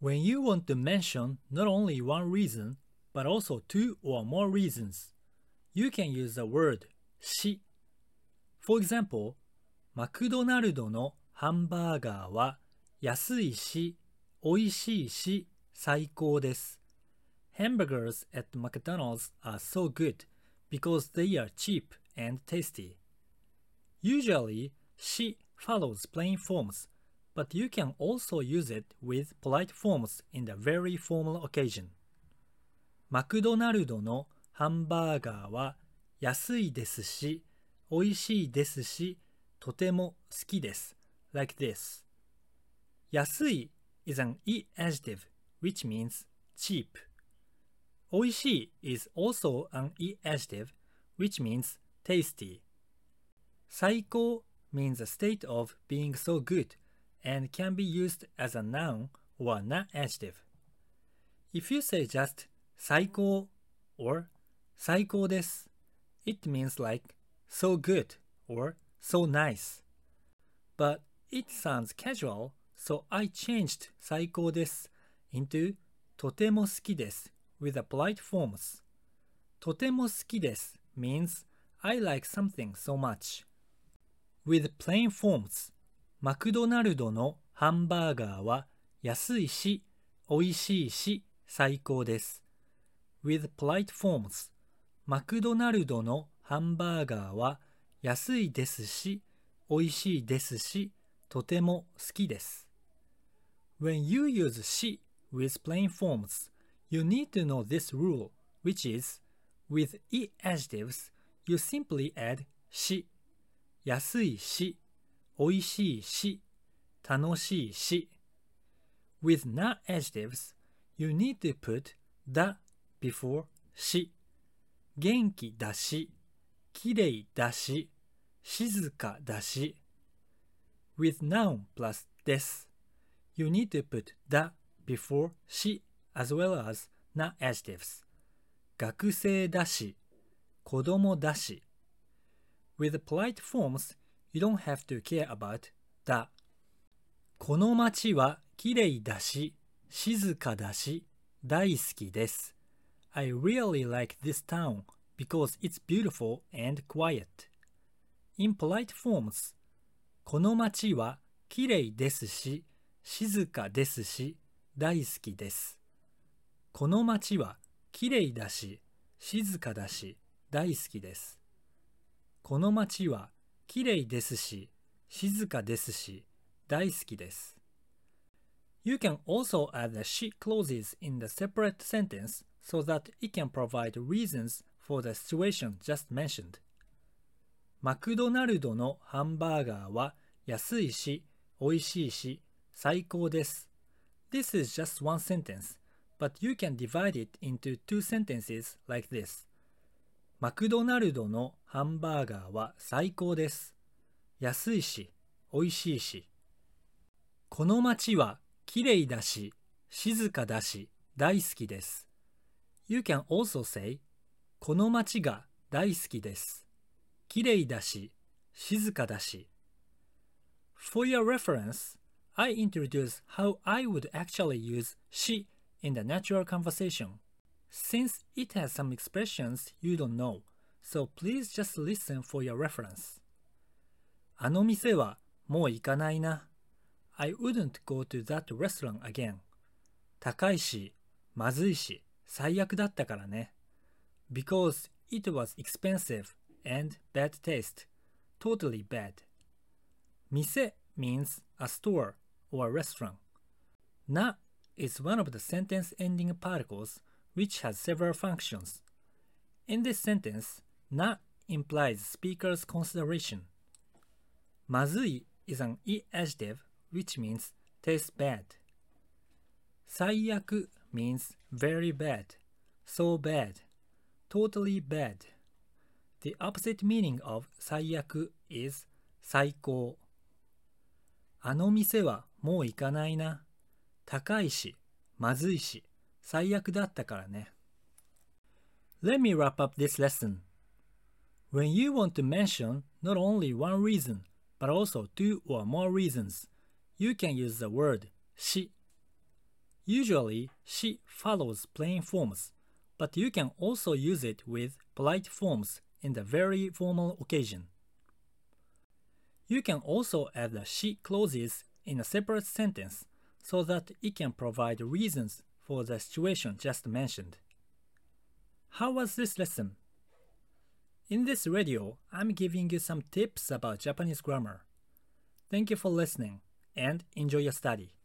When you want to mention not only one reason, but also two or more reasons, you can use the word し For example, マクドナルドのハンバーガーは安いし、美味しいし、最高です。Hamburgers at McDonald's are so good because they are cheap and tasty. Usually, し follows plain forms, but you can also use it with polite forms in the very formal occasion. マクドナルドのハンバーガーは安いですし、美味しいですし、とても好きです。like this. 安い is an e adjective which means cheap. 美味しい is also an e adjective which means tasty. 最高 means a state of being so good and can be used as a noun or an adjective. If you say just 最高 or 最高です, it means like so good or so nice. But it sounds casual, so I changed 最高です into とても好きです with a polite forms. とても好きです means I like something so much. With plain forms, マクドナルドのハンバーガーは安いし、美味しいし、最高です。With polite forms, マクドナルドのハンバーガーは安いですし、美味しいですし、とても好きです。When you use し with plain forms, you need to know this rule, which is, with e adjectives, you simply add し。安いし、美味しいし、楽しいし。With not adjectives, you need to put the before し。元気だし、きれいだし、静かだし。With noun plus です。You need to put the before し as well as not adjectives. 学生だし、子供だし。With polite forms, you don't have to care about the. この街はきれいだし、静かだし、大好きです。I really like this town because it's beautiful and quiet. In polite forms, この街はきれいですし、静かですし、大好きです。この街はきれいだし、静かだし、大好きです。この街は綺麗ですし、静かですし、大好きです。You can also add the shi clauses in the separate sentence so that it can provide reasons for the situation just mentioned. マクドナルドのハンバーガーは安いし、美味しいし、最高です。This is just one sentence, but you can divide it into two sentences like this. マクドナルドのハンバーガーは最高です。安いし、美味しいし。この街はきれいだし、静かだし、大好きです。You can also say この街が大好きです。きれいだし、静かだし。For your reference, I introduce how I would actually use she in the natural conversation. Since it has some expressions you don't know, so please just listen for your reference. あの店はもう行かないな。I wouldn't go to that restaurant again. 高いし、まずいし、最悪だったからね。Because it was expensive and bad taste. Totally bad. 店 means a store or a restaurant. な is one of the sentence ending particles which has several functions. In this sentence, na implies speaker's consideration. Mazui is an e adjective which means tastes bad. Saiaku means very bad, so bad, totally bad. The opposite meaning of saiaku is 最高。あの店はもう行かないな。高いし、まずいし。最悪だったからね。Let me wrap up this lesson. When you want to mention not only one reason, but also two or more reasons, you can use the word し。 Usually, she follows plain forms, but you can also use it with polite forms in the very formal occasion. You can also add the she clauses in a separate sentence so that it can provide reasons for the situation just mentioned. How was this lesson? In this radio, I'm giving you some tips about Japanese grammar. Thank you for listening and enjoy your study.